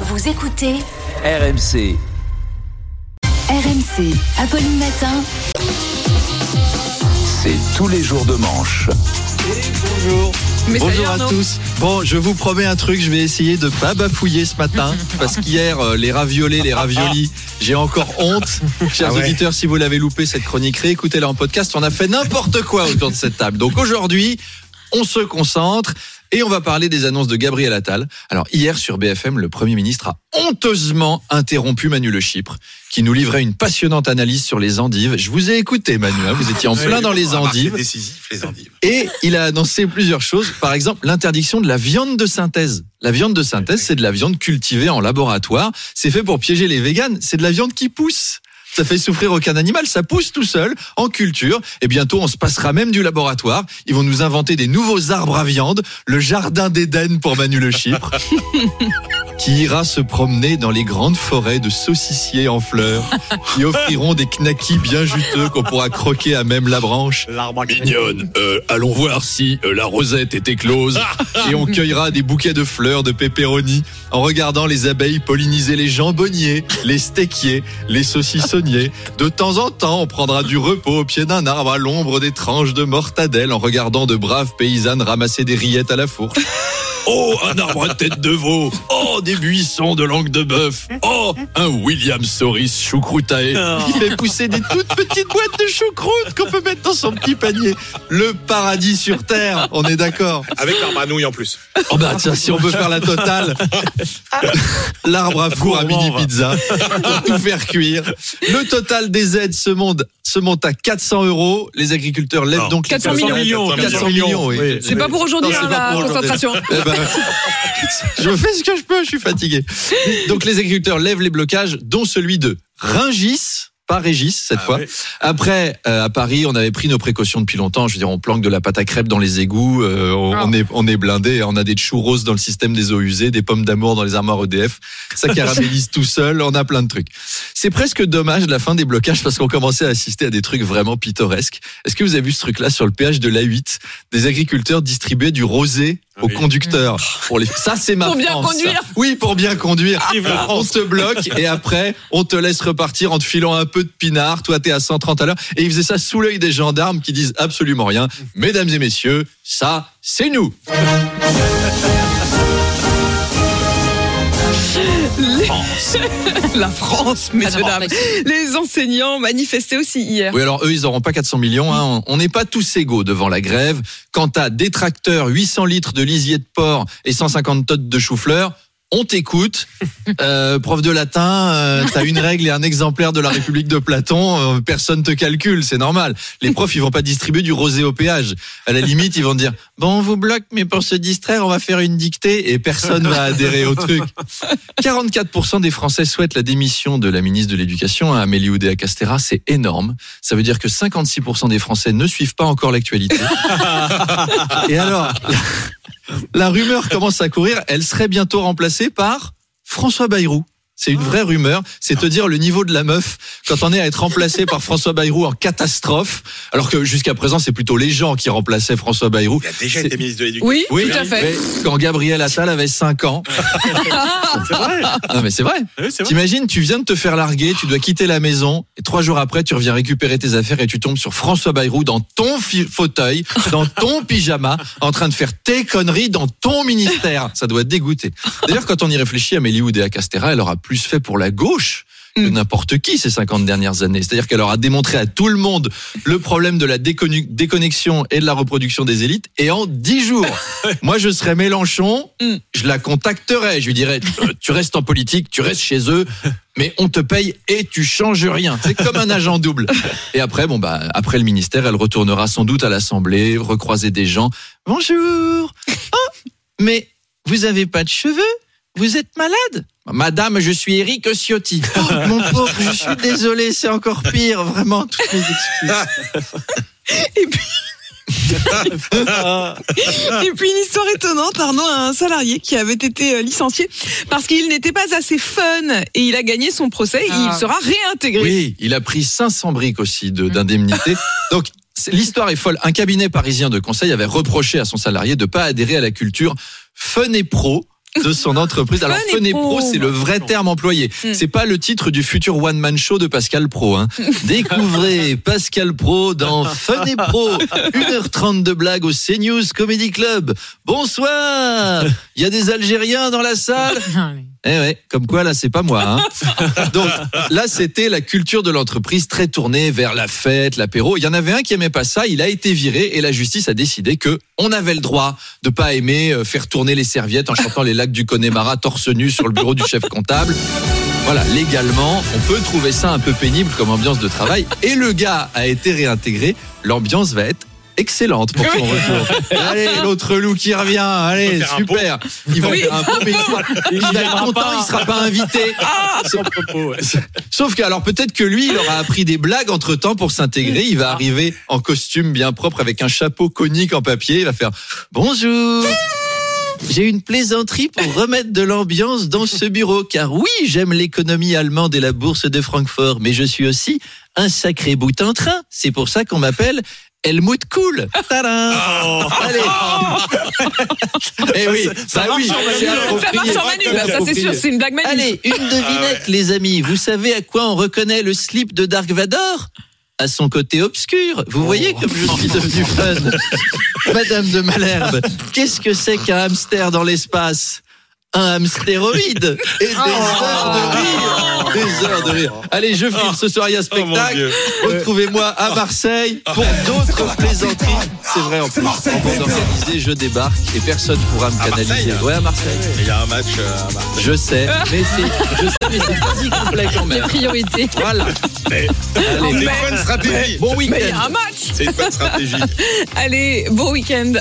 Vous écoutez RMC. RMC, Apolline Matin. C'est tous les jours de manche. Bonjour. Mais Bonjour à tous. Bon, je vous promets un truc, je vais essayer de pas bafouiller ce matin parce qu'hier euh, les raviolés, les raviolis, j'ai encore honte. Chers Ah ouais. auditeurs, si vous l'avez loupé cette chronique, réécoutez-la en podcast. On a fait n'importe quoi autour de cette table. Donc aujourd'hui, on se concentre et on va parler des annonces de Gabriel Attal. Alors hier sur BFM, le Premier ministre a honteusement interrompu Manu Le Chypre, qui nous livrait une passionnante analyse sur les endives. Je vous ai écouté, Manu. hein, vous étiez en plein dans les endives. C'est décisif, les endives. Et il a annoncé plusieurs choses. Par exemple, l'interdiction de la viande de synthèse. La viande de synthèse, c'est de la viande cultivée en laboratoire. C'est fait pour piéger les véganes. C'est de la viande qui pousse. Ça fait souffrir aucun animal, ça pousse tout seul, en culture. Et bientôt, on se passera même du laboratoire. Ils vont nous inventer des nouveaux arbres à viande, le jardin d'Éden pour Manu Le Chypre, qui ira se promener dans les grandes forêts de saucissiers en fleurs, qui offriront des knackis bien juteux qu'on pourra croquer à même la branche. Mignonne, euh, allons voir si euh, la rosette est éclose et on cueillera des bouquets de fleurs de pépéronie en regardant les abeilles polliniser les jambonniers, les steakiers, les saucissonniers. De temps en temps, on prendra du repos au pied d'un arbre à l'ombre des tranches de mortadelle en regardant de braves paysannes ramasser des rillettes à la fourche. Oh, un arbre à tête de veau. Oh, des buissons de langue de bœuf. Oh, un William Soris choucroutae qui fait pousser des toutes petites boîtes de choucroute qu'on peut mettre dans son petit panier. Le paradis sur terre, on est d'accord. Avec l'arbre à nouilles en plus. Oh bah tiens, si on peut faire la totale. L'arbre à four à mini pizza pour tout faire cuire. Le total des aides se monte, se monte à 400 euros. Les agriculteurs lèvent Non, donc 400 millions. 400 millions, oui. C'est pas pour aujourd'hui hein, la pour concentration. Eh ben, je fais ce que je peux, je suis fatigué. Donc les agriculteurs lèvent les blocages, dont celui de Ringis. Pas Régis cette Ah fois. ouais. Après, euh, à Paris, on avait pris nos précautions depuis longtemps. Je veux dire, on planque de la pâte à crêpes dans les égouts, euh, on, Ah. on est on est blindé, on a des churros dans le système des eaux usées, des pommes d'amour dans les armoires EDF. Ça caramélise tout seul, on a plein de trucs. C'est presque dommage la fin des blocages parce qu'on commençait à assister à des trucs vraiment pittoresques. Est-ce que vous avez vu ce truc-là sur le péage de l'A8 Des agriculteurs distribuaient du rosé aux Oui. conducteurs. Pour les... Ça, c'est ma Pour bien France, ça. conduire. Oui, pour bien conduire. On te bloque et après, on te laisse repartir en te filant un peu de pinard. Toi, t'es à 130 à l'heure. Et ils faisaient ça sous l'œil des gendarmes qui disent absolument rien. Mesdames et messieurs, ça, c'est nous. La France, messieurs dames. Les enseignants manifestaient aussi hier. Oui, alors eux, ils n'auront pas 400 millions. hein. On n'est pas tous égaux devant la grève. Quant à des tracteurs, 800 litres de lisier de porc et 150 tonnes de chou-fleur, on t'écoute. Euh, prof de latin, euh, t'as une règle et un exemplaire de la République de Platon. euh, personne te calcule, c'est normal. Les profs, ils vont pas distribuer du rosé au péage. À la limite, ils vont te dire bon, on vous bloque, mais pour se distraire, on va faire une dictée et personne va adhérer au truc. 44% des Français souhaitent la démission de la ministre de l'Éducation, hein, Amélie Oudéa Castera. C'est énorme. Ça veut dire que 56% des Français ne suivent pas encore l'actualité. Et alors, la rumeur commence à courir. Elle serait bientôt remplacée par François Bayrou. C'est une vraie rumeur. C'est te dire le niveau de la meuf quand on est à être remplacé par François Bayrou en catastrophe. Alors que jusqu'à présent, c'est plutôt les gens qui remplaçaient François Bayrou. Il a déjà été ministre de l'Éducation. Oui, Oui, tout à fait. mais Quand Gabriel Attal avait 5 ans. C'est vrai. Non, mais c'est vrai. Oui, c'est vrai. T'imagines, tu viens de te faire larguer, tu dois quitter la maison, et trois jours après, tu reviens récupérer tes affaires et tu tombes sur François Bayrou dans ton fauteuil, dans ton pyjama, en train de faire tes conneries dans ton ministère. Ça doit dégoûter. D'ailleurs, quand on y réfléchit, Amélie Oudéa Castera, elle aura plus fait pour la gauche que Mm. n'importe qui ces 50 dernières années. C'est-à-dire qu'elle aura démontré à tout le monde le problème de la déconnexion et de la reproduction des élites. Et en 10 jours, moi je serais Mélenchon, Mm. je la contacterais, je lui dirais euh, tu restes en politique, tu restes chez eux, mais on te paye et tu changes rien. C'est comme un agent double. Et après, bon bah après le ministère, elle retournera sans doute à l'Assemblée, recroiser des gens. Bonjour. Oh, mais vous avez pas de cheveux? Vous êtes malade? Madame, je suis Eric Ciotti. Oh, mon pauvre, je suis désolé, c'est encore pire, vraiment, toutes mes excuses. Et puis. Et puis une histoire étonnante, Arnaud, un salarié qui avait été euh, licencié parce qu'il n'était pas assez fun et il a gagné son procès et il sera réintégré. Oui, il a pris 500 briques aussi de- d'indemnité. Donc, l'histoire est folle. Un cabinet parisien de conseil avait reproché à son salarié de pas adhérer à la culture fun et pro de son entreprise. Alors, Fun Pro, c'est le vrai terme employé. Mm. C'est pas le titre du futur one-man show de Pascal Pro. Hein. Découvrez Pascal Pro dans Fun et Pro. 1h30 de blagues au CNews Comedy Club. Bonsoir Il y a des Algériens dans la salle? Eh ouais, comme quoi là c'est pas moi. Hein. Donc là c'était la culture de l'entreprise très tournée vers la fête, l'apéro. Il y en avait un qui aimait pas ça, il a été viré et la justice a décidé que on avait le droit de pas aimer euh, faire tourner les serviettes en chantant les lacs du Connemara torse nu sur le bureau du chef comptable. Voilà, légalement, on peut trouver ça un peu pénible comme ambiance de travail et le gars a été réintégré. L'ambiance va être excellente pour son retour. Allez, l'autre loup qui revient. Allez, super. Il va Oui. faire un mais il sera, il va être content, il sera pas invité. Sauf que, alors peut-être que lui, il aura appris des blagues entre temps pour s'intégrer. Il va arriver en costume bien propre avec un chapeau conique en papier. Il va faire Bonjour. J'ai une plaisanterie pour remettre de l'ambiance dans ce bureau, car oui, j'aime l'économie allemande et la bourse de Francfort, mais je suis aussi un sacré bout en train. C'est pour ça qu'on m'appelle Helmut Cool. Tadam Allez. Eh oui, ça, oui, c'est Ça approprié. marche en Manu, là, ça c'est sûr, c'est une blague Manu. Allez, une devinette, les amis. Vous savez à quoi on reconnaît le slip de Dark Vador? À son côté obscur. Vous voyez comme je suis devenu fun. Madame de Malherbe, qu'est-ce que c'est qu'un hamster dans l'espace? Un hamstéroïde et des heures de rire. Des heures de rire. Allez, je file ce soir, il y a Oh spectacle. Retrouvez-moi à Marseille pour d'autres plaisanteries. C'est vrai, en plus, en bande organisée, je débarque et personne pourra me canaliser. Marseille Ouais, à Marseille. Il y a un match euh, à Marseille. Je sais, mais c'est, je sais, mais c'est pas si complet quand même. Priorité. Voilà. C'est Allez, une bonne stratégie. bon Mais il y a week-end. un match. C'est une bonne stratégie. Allez, bon week-end.